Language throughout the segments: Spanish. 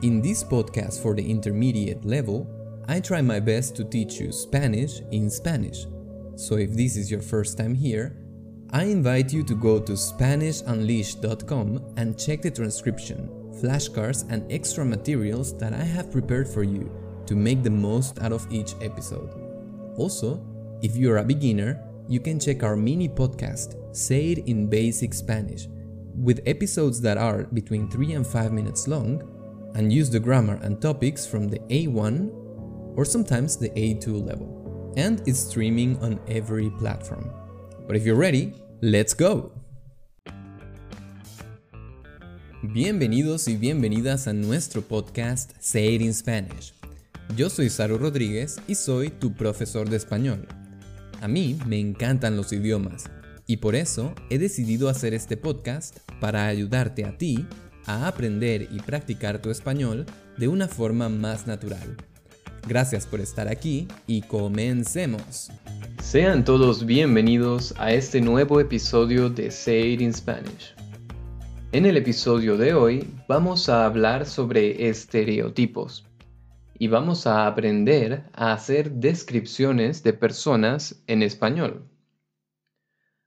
In this podcast for the intermediate level, I try my best to teach you Spanish in Spanish. So if this is your first time here, I invite you to go to SpanishUnleashed.com and check the transcription, flashcards, and extra materials that I have prepared for you to make the most out of each episode. Also, if you're a beginner, you can check our mini podcast, Say It in Basic Spanish, with episodes that are between 3 and 5 minutes long, and use the grammar and topics from the A1 or sometimes the A2 level. And it's streaming on every platform. But if you're ready, let's go! Bienvenidos y bienvenidas a nuestro podcast Say It in Spanish. Yo soy Saru Rodríguez y soy tu profesor de español. A mí me encantan los idiomas y por eso he decidido hacer este podcast para ayudarte a ti a aprender y practicar tu español de una forma más natural. Gracias por estar aquí y comencemos. Sean todos bienvenidos a este nuevo episodio de Say It in Spanish. En el episodio de hoy vamos a hablar sobre estereotipos y vamos a aprender a hacer descripciones de personas en español.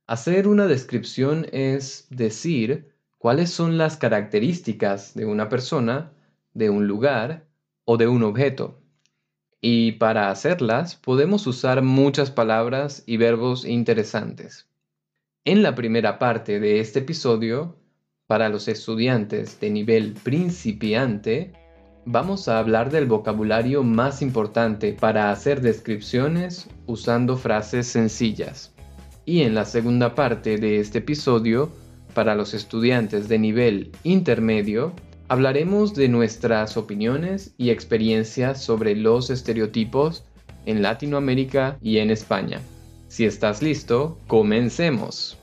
Hacer una descripción es decir cuáles son las características de una persona, de un lugar o de un objeto. Y para hacerlas podemos usar muchas palabras y verbos interesantes. En la primera parte de este episodio, para los estudiantes de nivel principiante, vamos a hablar del vocabulario más importante para hacer descripciones usando frases sencillas. Y en la segunda parte de este episodio para los estudiantes de nivel intermedio, hablaremos de nuestras opiniones y experiencias sobre los estereotipos en Latinoamérica y en España. Si estás listo, comencemos.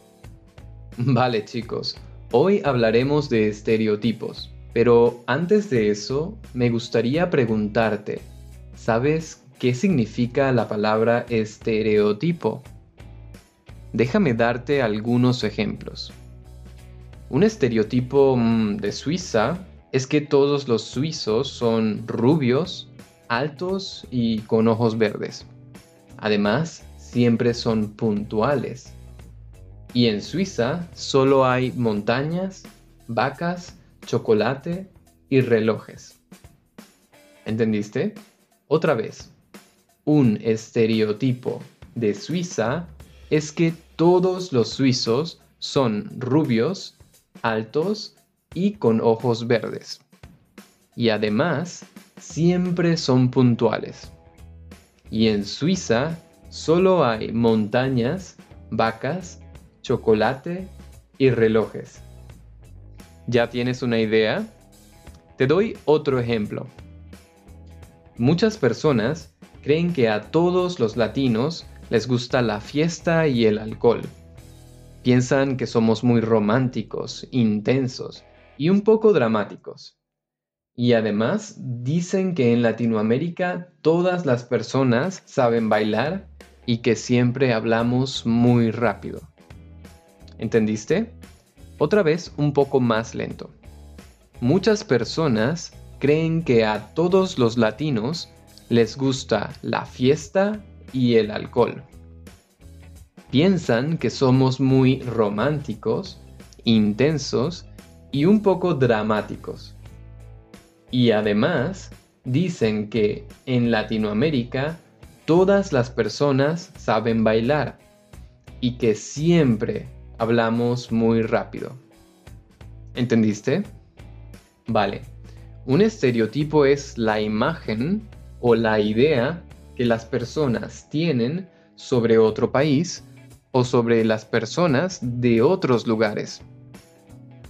Vale chicos, hoy hablaremos de estereotipos, pero antes de eso me gustaría preguntarte, ¿sabes qué significa la palabra estereotipo? Déjame darte algunos ejemplos. Un estereotipo mm, de Suiza es que todos los suizos son rubios, altos y con ojos verdes. Además, siempre son puntuales. Y en Suiza solo hay montañas, vacas, chocolate y relojes. ¿Entendiste? Otra vez, un estereotipo de Suiza es que todos los suizos son rubios, altos y con ojos verdes. Y además, siempre son puntuales. Y en Suiza solo hay montañas, vacas, chocolate y relojes. ¿Ya tienes una idea? Te doy otro ejemplo. Muchas personas creen que a todos los latinos les gusta la fiesta y el alcohol. Piensan que somos muy románticos, intensos y un poco dramáticos. Y además dicen que en Latinoamérica todas las personas saben bailar y que siempre hablamos muy rápido. ¿Entendiste? Otra vez un poco más lento. Muchas personas creen que a todos los latinos les gusta la fiesta y el alcohol. Piensan que somos muy románticos, intensos y un poco dramáticos. Y además dicen que en Latinoamérica todas las personas saben bailar y que siempre hablamos muy rápido. ¿Entendiste? Vale. Un estereotipo es la imagen o la idea que las personas tienen sobre otro país o sobre las personas de otros lugares.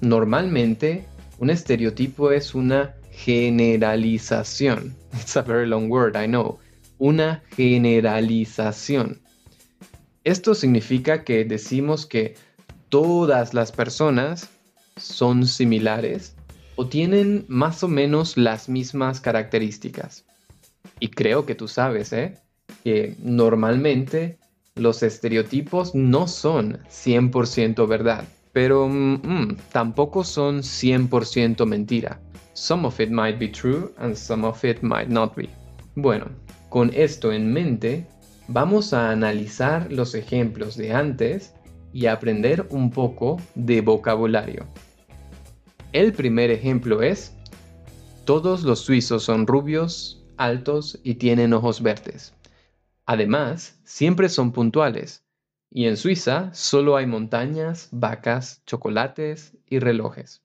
Normalmente, un estereotipo es una generalización. It's a very long word, I know. Una generalización. Esto significa que decimos que todas las personas son similares o tienen más o menos las mismas características. Y creo que tú sabes, ¿eh? Que normalmente los estereotipos no son 100% verdad, pero mm, mm, tampoco son 100% mentira. Some of it might be true and some of it might not be. Bueno, con esto en mente, vamos a analizar los ejemplos de antes y aprender un poco de vocabulario. El primer ejemplo es, todos los suizos son rubios, altos y tienen ojos verdes. Además, siempre son puntuales. Y en Suiza solo hay montañas, vacas, chocolates y relojes.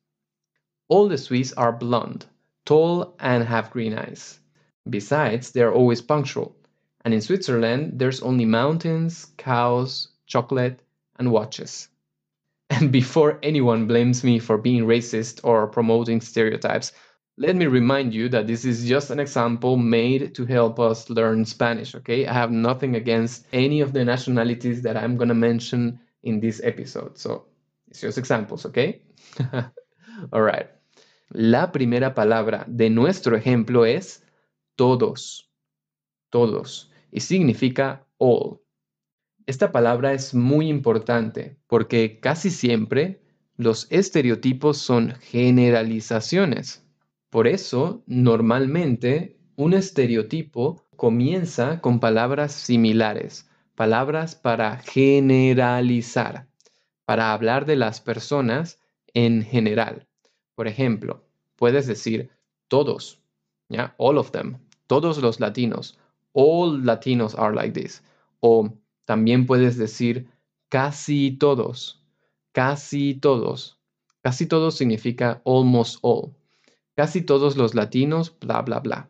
All the Swiss are blonde, tall and have green eyes. Besides, they are always punctual. And in Switzerland, there's only mountains, cows, chocolate, and watches. And before anyone blames me for being racist or promoting stereotypes, let me remind you that this is just an example made to help us learn Spanish, okay? I have nothing against any of the nationalities that I'm to mention in this episode. So, it's just examples, okay? All right. La primera palabra de nuestro ejemplo es todos. Todos. Y significa all. Esta palabra es muy importante porque casi siempre los estereotipos son generalizaciones. Por eso, normalmente, un estereotipo comienza con palabras similares, palabras para generalizar, para hablar de las personas en general. Por ejemplo, puedes decir todos. All of them, todos los latinos, all Latinos are like this. O también puedes decir casi todos, casi todos. Casi todos significa almost all. Casi todos los latinos, bla, bla, bla.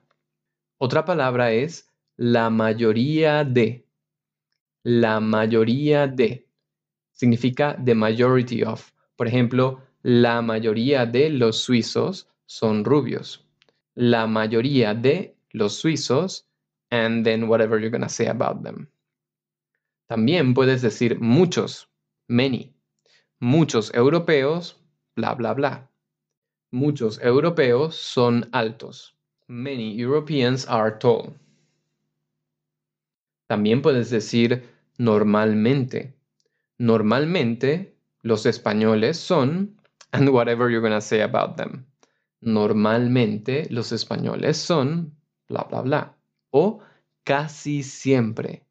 Otra palabra es la mayoría de. La mayoría de. Significa the majority of. Por ejemplo, la mayoría de los suizos son rubios. La mayoría de los suizos, and then whatever you're going to say about them. También puedes decir muchos, many. Muchos europeos, bla, bla, bla. Muchos europeos son altos. Many Europeans are tall. También puedes decir normalmente. Normalmente los españoles son, and whatever you're going to say about them. Normalmente los españoles son, bla, bla, bla. O casi siempre.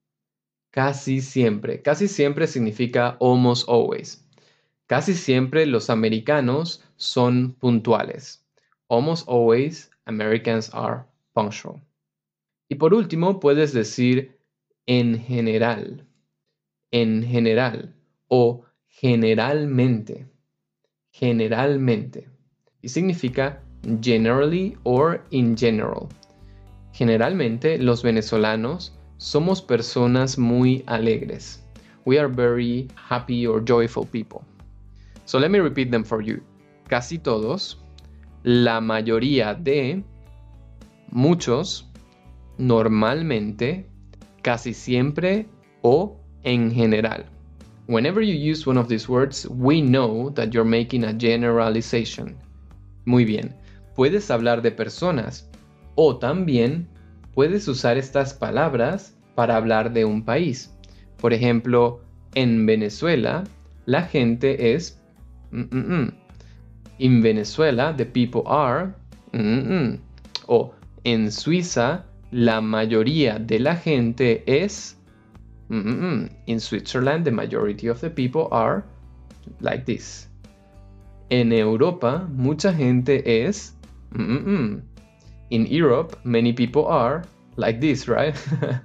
Casi siempre. Casi siempre significa almost always. Casi siempre los americanos son puntuales. Almost always Americans are punctual. Y por último, puedes decir en general. En general o generalmente. Generalmente. Y significa generally or in general. Generalmente los venezolanos somos personas muy alegres. We are very happy or joyful people. So let me repeat them for you. Casi todos, la mayoría de, muchos, normalmente, casi siempre o en general. Whenever you use one of these words, we know that you're making a generalization. Muy bien. Puedes hablar de personas o también puedes usar estas palabras para hablar de un país. Por ejemplo, en Venezuela, la gente es Mm, mm, mm. In Venezuela, the people are. O en Suiza, la mayoría de la gente es. In Switzerland, the majority of the people are like this. En Europa, mucha gente es. In Europe, many people are like this, right?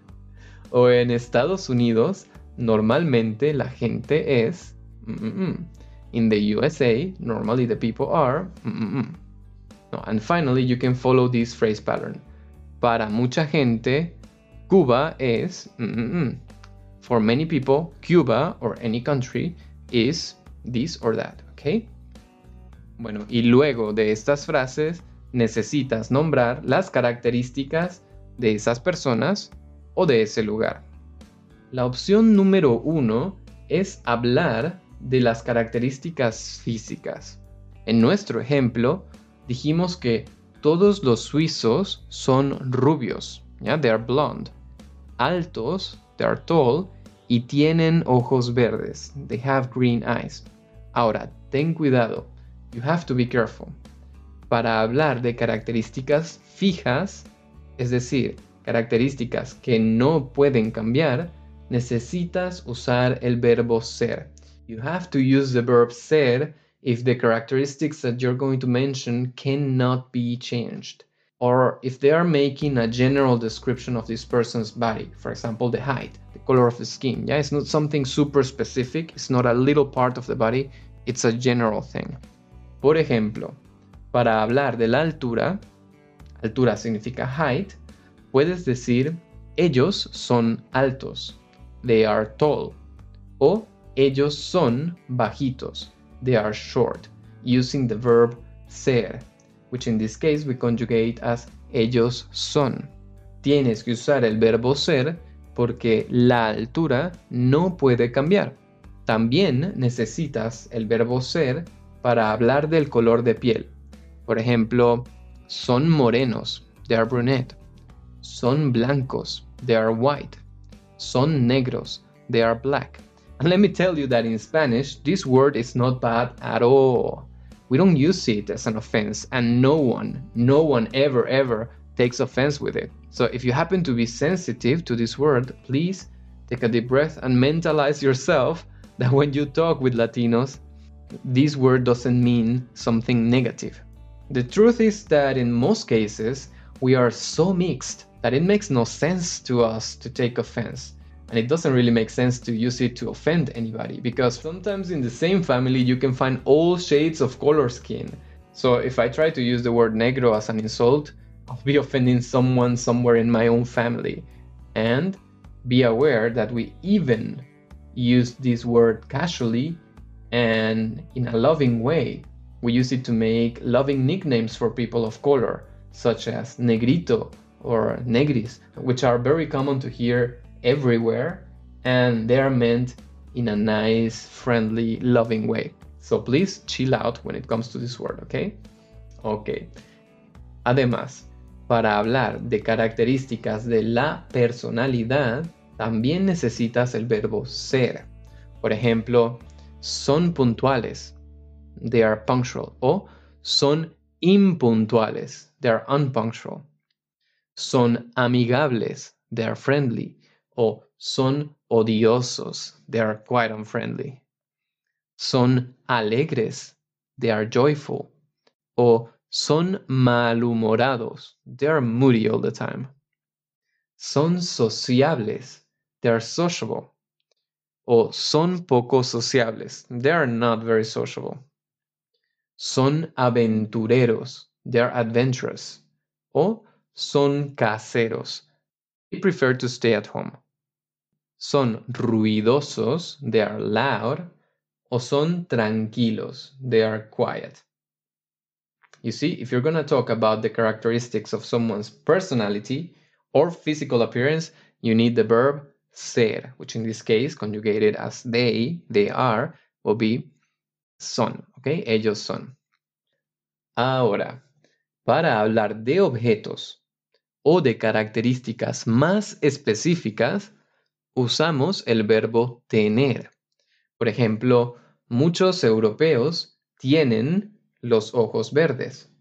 o en Estados Unidos, normalmente la gente es. In the USA, normally the people are. No, and finally, you can follow this phrase pattern. Para mucha gente, Cuba es. For many people, Cuba or any country is this or that. ¿Ok? Bueno, y luego de estas frases, necesitas nombrar las características de esas personas o de ese lugar. La opción número uno es hablar de las características físicas. En nuestro ejemplo, dijimos que todos los suizos son rubios, ¿ya? They are blonde. Altos, they are tall, y tienen ojos verdes. They have green eyes. Ahora, ten cuidado. You have to be careful. para hablar de características fijas, es decir, características que no pueden cambiar, necesitas usar el verbo ser. You have to use the verb ser if the characteristics that you're going to mention cannot be changed. Or if they are making a general description of this person's body, for example, the height, the color of the skin. Yeah, it's not something super specific, it's not a little part of the body, it's a general thing. Por ejemplo, para hablar de la altura, altura significa height, puedes decir ellos son altos, they are tall, o ellos son bajitos, they are short, using the verb ser, which in this case we conjugate as ellos son. Tienes que usar el verbo ser porque la altura no puede cambiar. También necesitas el verbo ser para hablar del color de piel. Por ejemplo, son morenos, they are brunette. Son blancos, they are white. Son negros, they are black. And let me tell you that in Spanish, this word is not bad at all. We don't use it as an offense, and no one, no one ever, ever takes offense with it. So if you happen to be sensitive to this word, please take a deep breath and mentalize yourself that when you talk with Latinos, this word doesn't mean something negative. The truth is that in most cases, we are so mixed that it makes no sense to us to take offense. And it doesn't really make sense to use it to offend anybody because sometimes in the same family you can find all shades of color skin. So if I try to use the word negro as an insult, I'll be offending someone somewhere in my own family. And be aware that we even use this word casually and in a loving way. We use it to make loving nicknames for people of color, such as negrito or negris, which are very common to hear everywhere and they are meant in a nice, friendly, loving way. So please chill out when it comes to this word, okay? Ok. Además, para hablar de características de la personalidad, también necesitas el verbo ser. Por ejemplo, son puntuales, they are punctual, o son impuntuales, they are unpunctual. Son amigables, they are friendly, o son odiosos, they are quite unfriendly. Son alegres, they are joyful, o son malhumorados, they are moody all the time. Son sociables, they are sociable, o son poco sociables, they are not very sociable. Son aventureros, they are adventurous, o son caseros, they prefer to stay at home son ruidosos, they are loud, o son tranquilos, they are quiet. You see, if you're going to talk about the characteristics of someone's personality or physical appearance, you need the verb ser, which in this case, conjugated as they, they are, will be son, okay? Ellos son. Ahora, para hablar de objetos o de características más específicas, usamos el verbo tener. Por ejemplo, muchos europeos tienen los ojos verdes.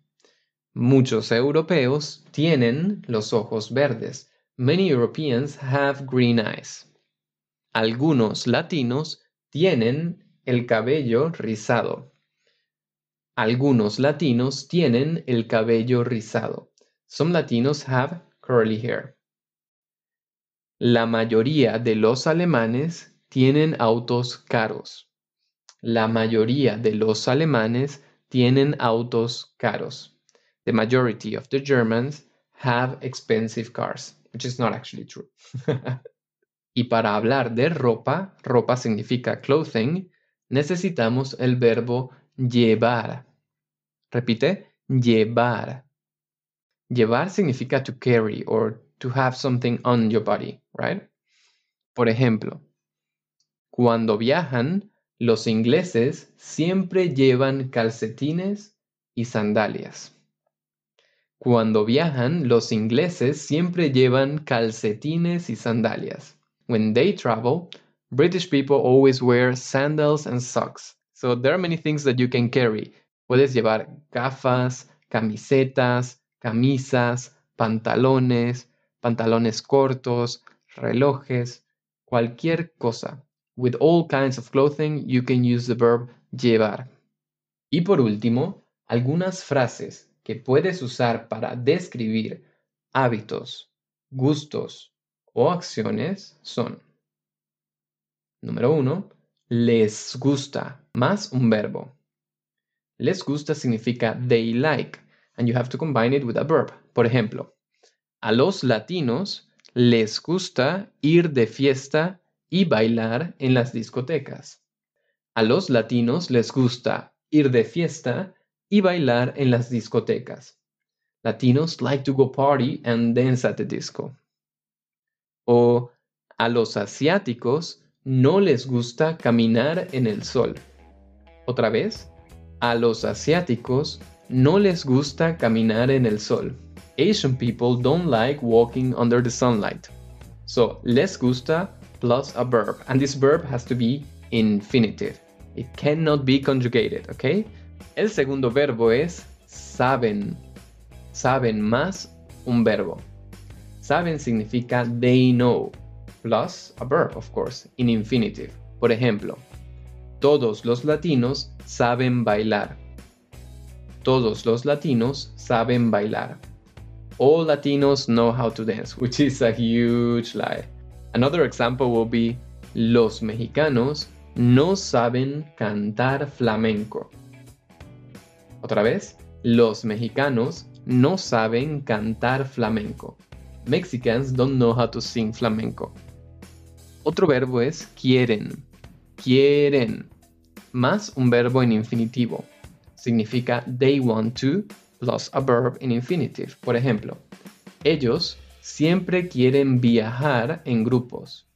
Muchos europeos tienen los ojos verdes. Many Europeans have green eyes. Algunos latinos tienen el cabello rizado. Algunos latinos tienen el cabello rizado. Some Latinos have curly hair. La mayoría de los alemanes tienen autos caros. La mayoría de los alemanes tienen autos caros. The majority of the Germans have expensive cars, which is not actually true. y para hablar de ropa, ropa significa clothing, necesitamos el verbo llevar. Repite, llevar. Llevar significa to carry or to have something on your body, right? Por ejemplo, cuando viajan, los ingleses siempre llevan calcetines y sandalias. Cuando viajan, los ingleses siempre llevan calcetines y sandalias. When they travel, British people always wear sandals and socks. So there are many things that you can carry. Puedes llevar gafas, camisetas, camisas, pantalones, pantalones cortos, relojes, cualquier cosa. With all kinds of clothing, you can use the verb llevar. Y por último, algunas frases que puedes usar para describir hábitos, gustos o acciones son. Número uno, les gusta más un verbo. Les gusta significa they like, and you have to combine it with a verb. Por ejemplo, a los latinos les gusta ir de fiesta y bailar en las discotecas. A los latinos les gusta ir de fiesta y bailar en las discotecas. Latinos like to go party and dance at the disco. O a los asiáticos no les gusta caminar en el sol. Otra vez, a los asiáticos no les gusta caminar en el sol. Asian people don't like walking under the sunlight. So, les gusta plus a verb. And this verb has to be infinitive. It cannot be conjugated, okay? El segundo verbo es saben. Saben más un verbo. Saben significa they know, plus a verb, of course, in infinitive. Por ejemplo, todos los latinos saben bailar. Todos los latinos saben bailar. All Latinos know how to dance, which is a huge lie. Another example will be los mexicanos no saben cantar flamenco. Otra vez, los mexicanos no saben cantar flamenco. Mexicans don't know how to sing flamenco. Otro verbo es quieren. Quieren. Más un verbo en infinitivo. Significa they want to plus a verb in infinitive. Por ejemplo, ellos siempre quieren viajar en grupos.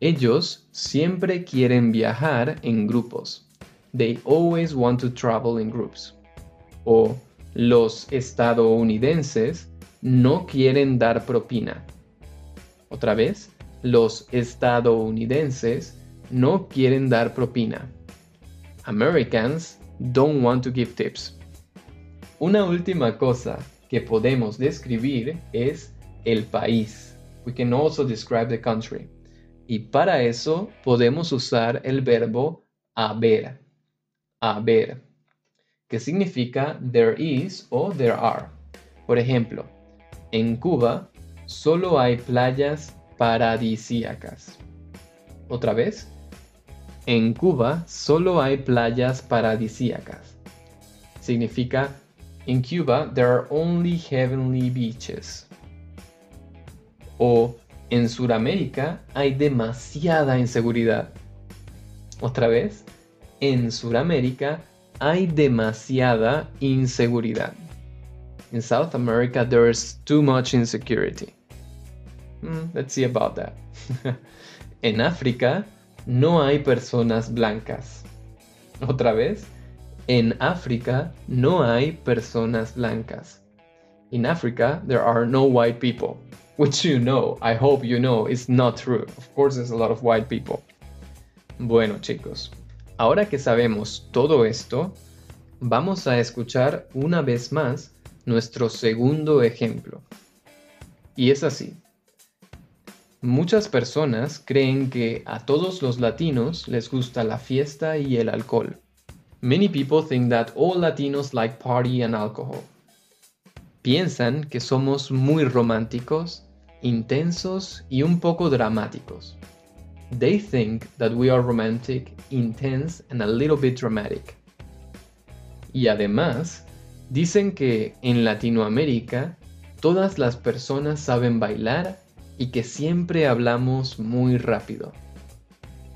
Ellos siempre quieren viajar en grupos. They always want to travel in groups. O los estadounidenses no quieren dar propina. Otra vez, los estadounidenses no quieren dar propina. Americans don't want to give tips. Una última cosa que podemos describir es el país. We can also describe the country. Y para eso podemos usar el verbo haber. Haber. Que significa there is o there are. Por ejemplo, en Cuba solo hay playas paradisíacas. Otra vez, en Cuba solo hay playas paradisíacas. Significa In Cuba, there are only heavenly beaches. O en Sudamérica hay demasiada inseguridad. Otra vez, en Sudamérica hay demasiada inseguridad. In South America, there's too much insecurity. Hmm, let's see about that. en África no hay personas blancas. Otra vez, En África no hay personas blancas. In Africa, there are no white people. Which you know, I hope you know, is not true. Of course, there's a lot of white people. Bueno, chicos, ahora que sabemos todo esto, vamos a escuchar una vez más nuestro segundo ejemplo. Y es así. Muchas personas creen que a todos los latinos les gusta la fiesta y el alcohol. Many people think that all Latinos like party and alcohol. Piensan que somos muy románticos, intensos y un poco dramáticos. They think that we are romantic, intense and a little bit dramatic. Y además, dicen que en Latinoamérica todas las personas saben bailar y que siempre hablamos muy rápido.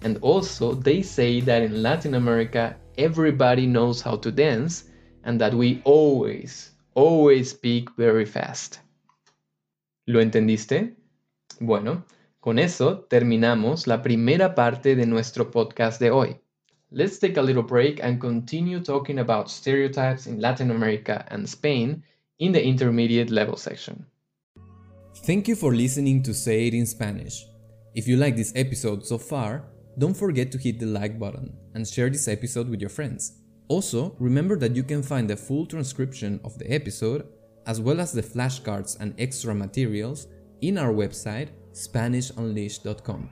And also, they say that in Latin America everybody knows how to dance and that we always, always speak very fast. ¿Lo entendiste? Bueno, con eso terminamos la primera parte de nuestro podcast de hoy. Let's take a little break and continue talking about stereotypes in Latin America and Spain in the intermediate level section. Thank you for listening to Say It in Spanish. If you like this episode so far, don't forget to hit the like button and share this episode with your friends. Also, remember that you can find the full transcription of the episode, as well as the flashcards and extra materials, in our website SpanishUnleashed.com.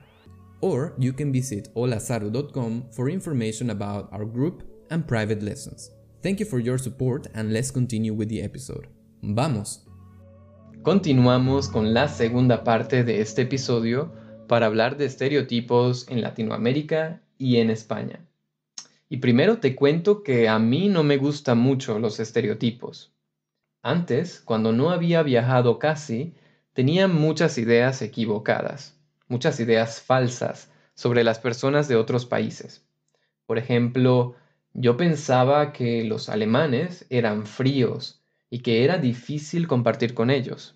Or you can visit holasaru.com for information about our group and private lessons. Thank you for your support and let's continue with the episode. ¡Vamos! Continuamos con la segunda parte de este episodio para hablar de estereotipos en Latinoamérica y en España. Y primero te cuento que a mí no me gustan mucho los estereotipos. Antes, cuando no había viajado casi, tenía muchas ideas equivocadas, muchas ideas falsas sobre las personas de otros países. Por ejemplo, yo pensaba que los alemanes eran fríos y que era difícil compartir con ellos.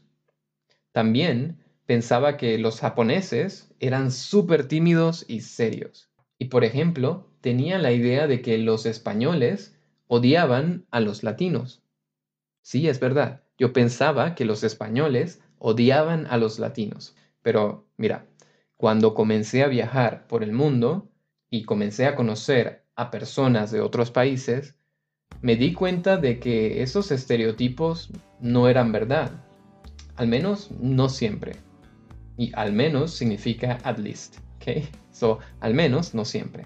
También pensaba que los japoneses eran súper tímidos y serios. Y por ejemplo, tenía la idea de que los españoles odiaban a los latinos. Sí, es verdad. Yo pensaba que los españoles odiaban a los latinos. Pero mira, cuando comencé a viajar por el mundo y comencé a conocer a personas de otros países, me di cuenta de que esos estereotipos no eran verdad. Al menos no siempre. Y al menos significa at least, ¿ok? So, al menos no siempre.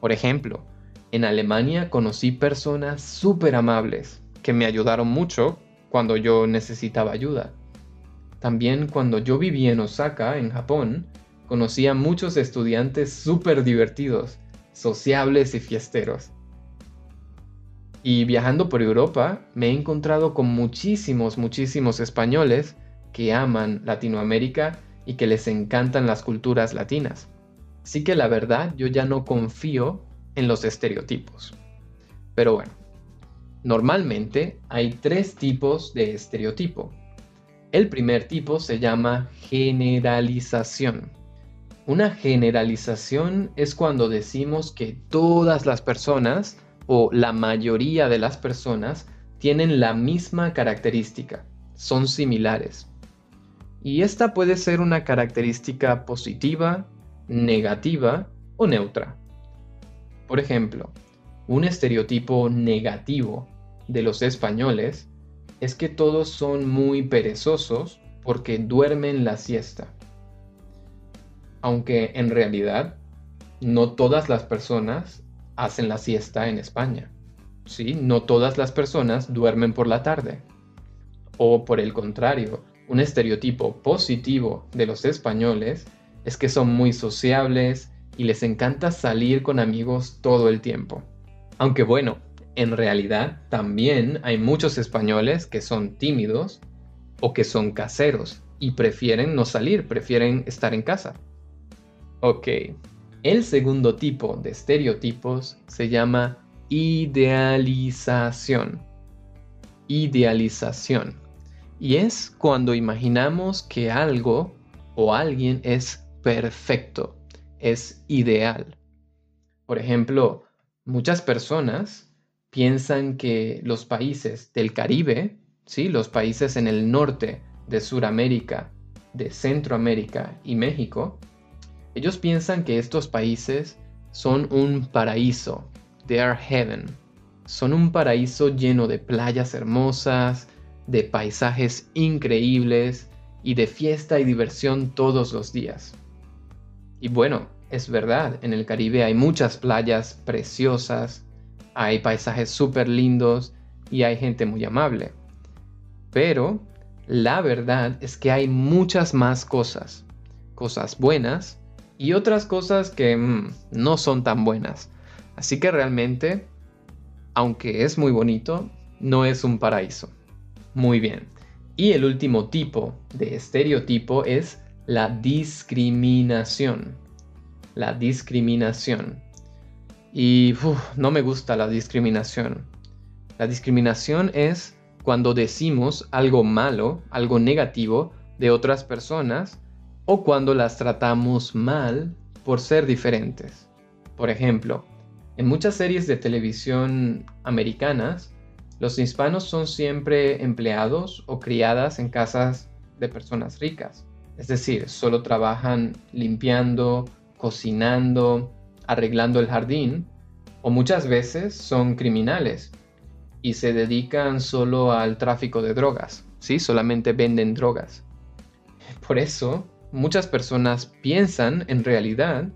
Por ejemplo, en Alemania conocí personas súper amables que me ayudaron mucho cuando yo necesitaba ayuda. También cuando yo vivía en Osaka, en Japón, conocí a muchos estudiantes súper divertidos, sociables y fiesteros. Y viajando por Europa, me he encontrado con muchísimos, muchísimos españoles que aman Latinoamérica y que les encantan las culturas latinas. Así que la verdad yo ya no confío en los estereotipos. Pero bueno, normalmente hay tres tipos de estereotipo. El primer tipo se llama generalización. Una generalización es cuando decimos que todas las personas o la mayoría de las personas tienen la misma característica, son similares. Y esta puede ser una característica positiva negativa o neutra. Por ejemplo, un estereotipo negativo de los españoles es que todos son muy perezosos porque duermen la siesta. Aunque en realidad no todas las personas hacen la siesta en España. ¿sí? No todas las personas duermen por la tarde. O por el contrario, un estereotipo positivo de los españoles es que son muy sociables y les encanta salir con amigos todo el tiempo. Aunque bueno, en realidad también hay muchos españoles que son tímidos o que son caseros y prefieren no salir, prefieren estar en casa. Ok, el segundo tipo de estereotipos se llama idealización. Idealización. Y es cuando imaginamos que algo o alguien es perfecto, es ideal. Por ejemplo, muchas personas piensan que los países del Caribe, ¿sí? los países en el norte de Sudamérica, de Centroamérica y México, ellos piensan que estos países son un paraíso, they are heaven. Son un paraíso lleno de playas hermosas, de paisajes increíbles y de fiesta y diversión todos los días. Y bueno, es verdad, en el Caribe hay muchas playas preciosas, hay paisajes súper lindos y hay gente muy amable. Pero la verdad es que hay muchas más cosas, cosas buenas y otras cosas que mm, no son tan buenas. Así que realmente, aunque es muy bonito, no es un paraíso. Muy bien. Y el último tipo de estereotipo es la discriminación. La discriminación. Y no me gusta la discriminación. La discriminación es cuando decimos algo malo, algo negativo de otras personas o cuando las tratamos mal por ser diferentes. Por ejemplo, en muchas series de televisión americanas, los hispanos son siempre empleados o criadas en casas de personas ricas. Es decir, solo trabajan limpiando, cocinando, arreglando el jardín O muchas veces son criminales y se dedican solo al tráfico de drogas, ¿sí? Solamente venden drogas. Por eso, muchas personas piensan en realidad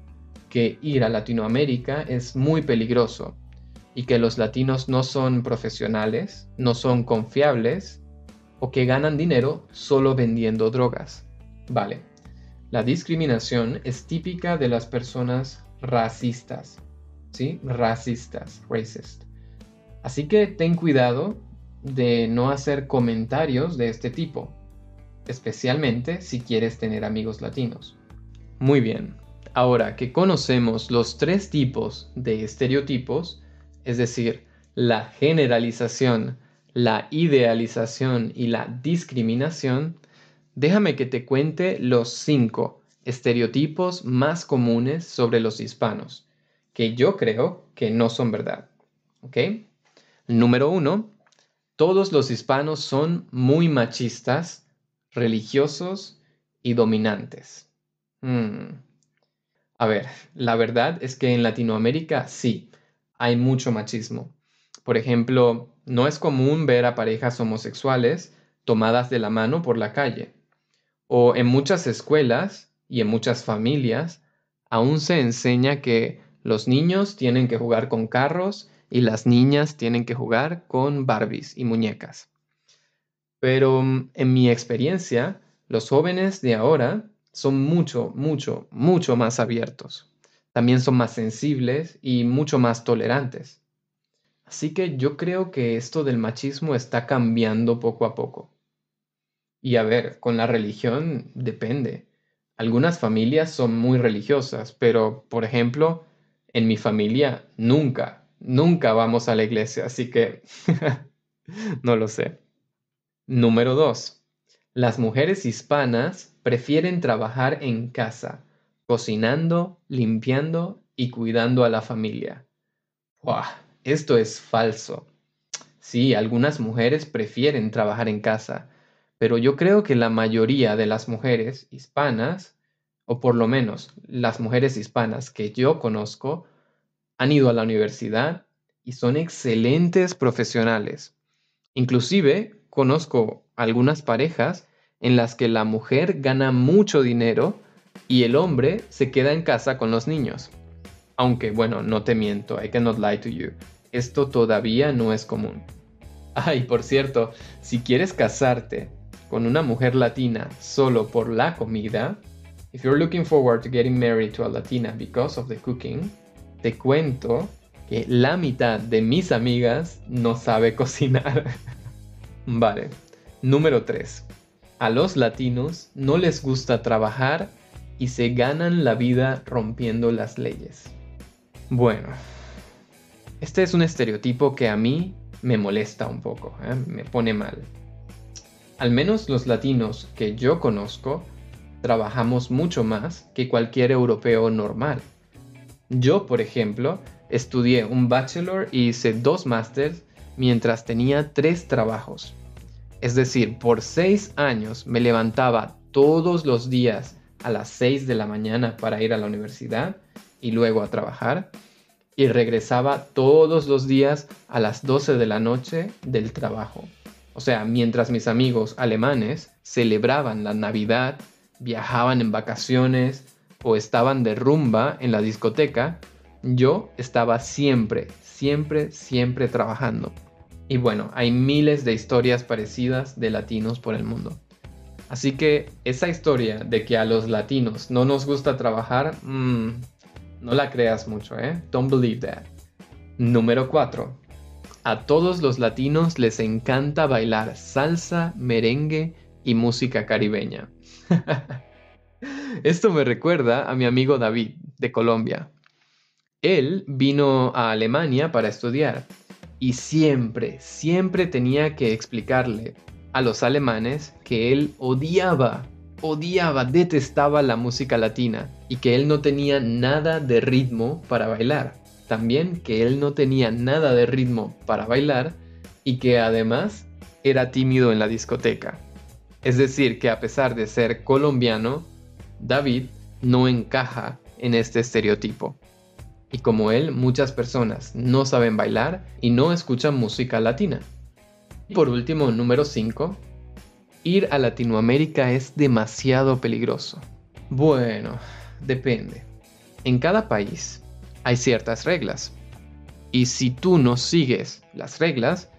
que ir a Latinoamérica es muy peligroso y que los latinos no son profesionales, no son confiables o que ganan dinero solo vendiendo drogas. Vale, la discriminación es típica de las personas racistas, ¿sí? Racistas, racist. Así que ten cuidado de no hacer comentarios de este tipo, especialmente si quieres tener amigos latinos. Muy bien, ahora que conocemos los tres tipos de estereotipos, es decir, la generalización, la idealización y la discriminación, déjame que te cuente los cinco estereotipos más comunes sobre los hispanos, que yo creo que no son verdad. ¿Ok? Número uno, todos los hispanos son muy machistas, religiosos y dominantes. Hmm. A ver, la verdad es que en Latinoamérica sí, hay mucho machismo. Por ejemplo, no es común ver a parejas homosexuales tomadas de la mano por la calle. O en muchas escuelas y en muchas familias aún se enseña que los niños tienen que jugar con carros y las niñas tienen que jugar con Barbies y muñecas. Pero mm, en mi experiencia, los jóvenes de ahora son mucho, mucho, mucho más abiertos también son más sensibles y mucho más tolerantes. Así que yo creo que esto del machismo está cambiando poco a poco. Y a ver, con la religión depende. Algunas familias son muy religiosas, pero por ejemplo, en mi familia nunca, nunca vamos a la iglesia, así que no lo sé. Número 2. Las mujeres hispanas prefieren trabajar en casa cocinando, limpiando y cuidando a la familia. Esto es falso. Sí, algunas mujeres prefieren trabajar en casa, pero yo creo que la mayoría de las mujeres hispanas, o por lo menos las mujeres hispanas que yo conozco, han ido a la universidad y son excelentes profesionales. Inclusive conozco algunas parejas en las que la mujer gana mucho dinero y el hombre se queda en casa con los niños. Aunque bueno, no te miento, I cannot lie to you. Esto todavía no es común. Ay, por cierto, si quieres casarte con una mujer latina solo por la comida, if you're looking forward to getting married to a latina because of the cooking, te cuento que la mitad de mis amigas no sabe cocinar. vale. Número 3. A los latinos no les gusta trabajar y se ganan la vida rompiendo las leyes. Bueno, este es un estereotipo que a mí me molesta un poco, ¿eh? me pone mal. Al menos los latinos que yo conozco trabajamos mucho más que cualquier europeo normal. Yo, por ejemplo, estudié un bachelor y hice dos másters mientras tenía tres trabajos. Es decir, por seis años me levantaba todos los días a las 6 de la mañana para ir a la universidad y luego a trabajar y regresaba todos los días a las 12 de la noche del trabajo. O sea, mientras mis amigos alemanes celebraban la Navidad, viajaban en vacaciones o estaban de rumba en la discoteca, yo estaba siempre, siempre, siempre trabajando. Y bueno, hay miles de historias parecidas de latinos por el mundo. Así que esa historia de que a los latinos no nos gusta trabajar, mm, no la creas mucho, ¿eh? Don't believe that. Número 4. A todos los latinos les encanta bailar salsa, merengue y música caribeña. Esto me recuerda a mi amigo David, de Colombia. Él vino a Alemania para estudiar y siempre, siempre tenía que explicarle a los alemanes que él odiaba, odiaba, detestaba la música latina y que él no tenía nada de ritmo para bailar. También que él no tenía nada de ritmo para bailar y que además era tímido en la discoteca. Es decir, que a pesar de ser colombiano, David no encaja en este estereotipo. Y como él, muchas personas no saben bailar y no escuchan música latina. Por último, número 5. Ir a Latinoamérica es demasiado peligroso. Bueno, depende. En cada país hay ciertas reglas. Y si tú no sigues las reglas,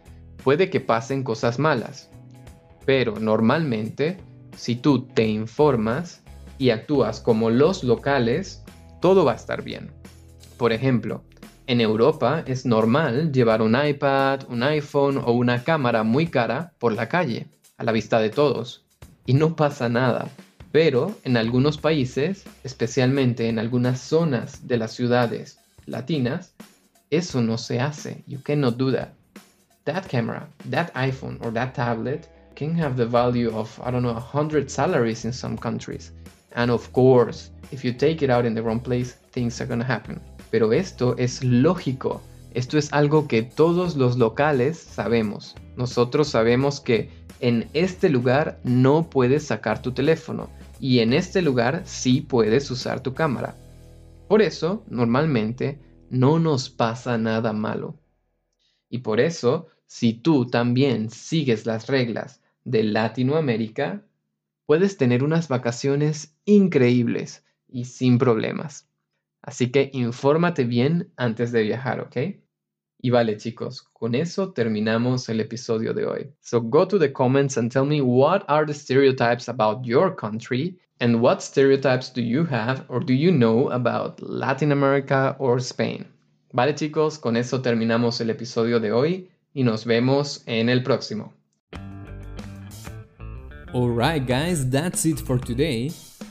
puede que pasen cosas malas. Pero normalmente, si tú te informas y actúas como los locales, todo va a estar bien. Por ejemplo, en Europa es normal llevar un iPad, un iPhone o una cámara muy cara por la calle, a la vista de todos. Y no pasa nada. Pero en algunos países, especialmente en algunas zonas de las ciudades latinas, eso no se hace. You cannot do that. That camera, that iPhone or that tablet can have the value of, I don't know, 100 salaries in some countries. And of course, if you take it out in the wrong place, things are gonna happen. Pero esto es lógico. Esto es algo que todos los locales sabemos. Nosotros sabemos que en este lugar no puedes sacar tu teléfono y en este lugar sí puedes usar tu cámara. Por eso, normalmente, no nos pasa nada malo. Y por eso, si tú también sigues las reglas de Latinoamérica, puedes tener unas vacaciones increíbles y sin problemas. Así que infórmate bien antes de viajar, ¿ok? Y vale chicos, con eso terminamos el episodio de hoy. So go to the comments and tell me what are the stereotypes about your country and what stereotypes do you have or do you know about Latin America or Spain. Vale chicos, con eso terminamos el episodio de hoy y nos vemos en el próximo. Alright guys, that's it for today.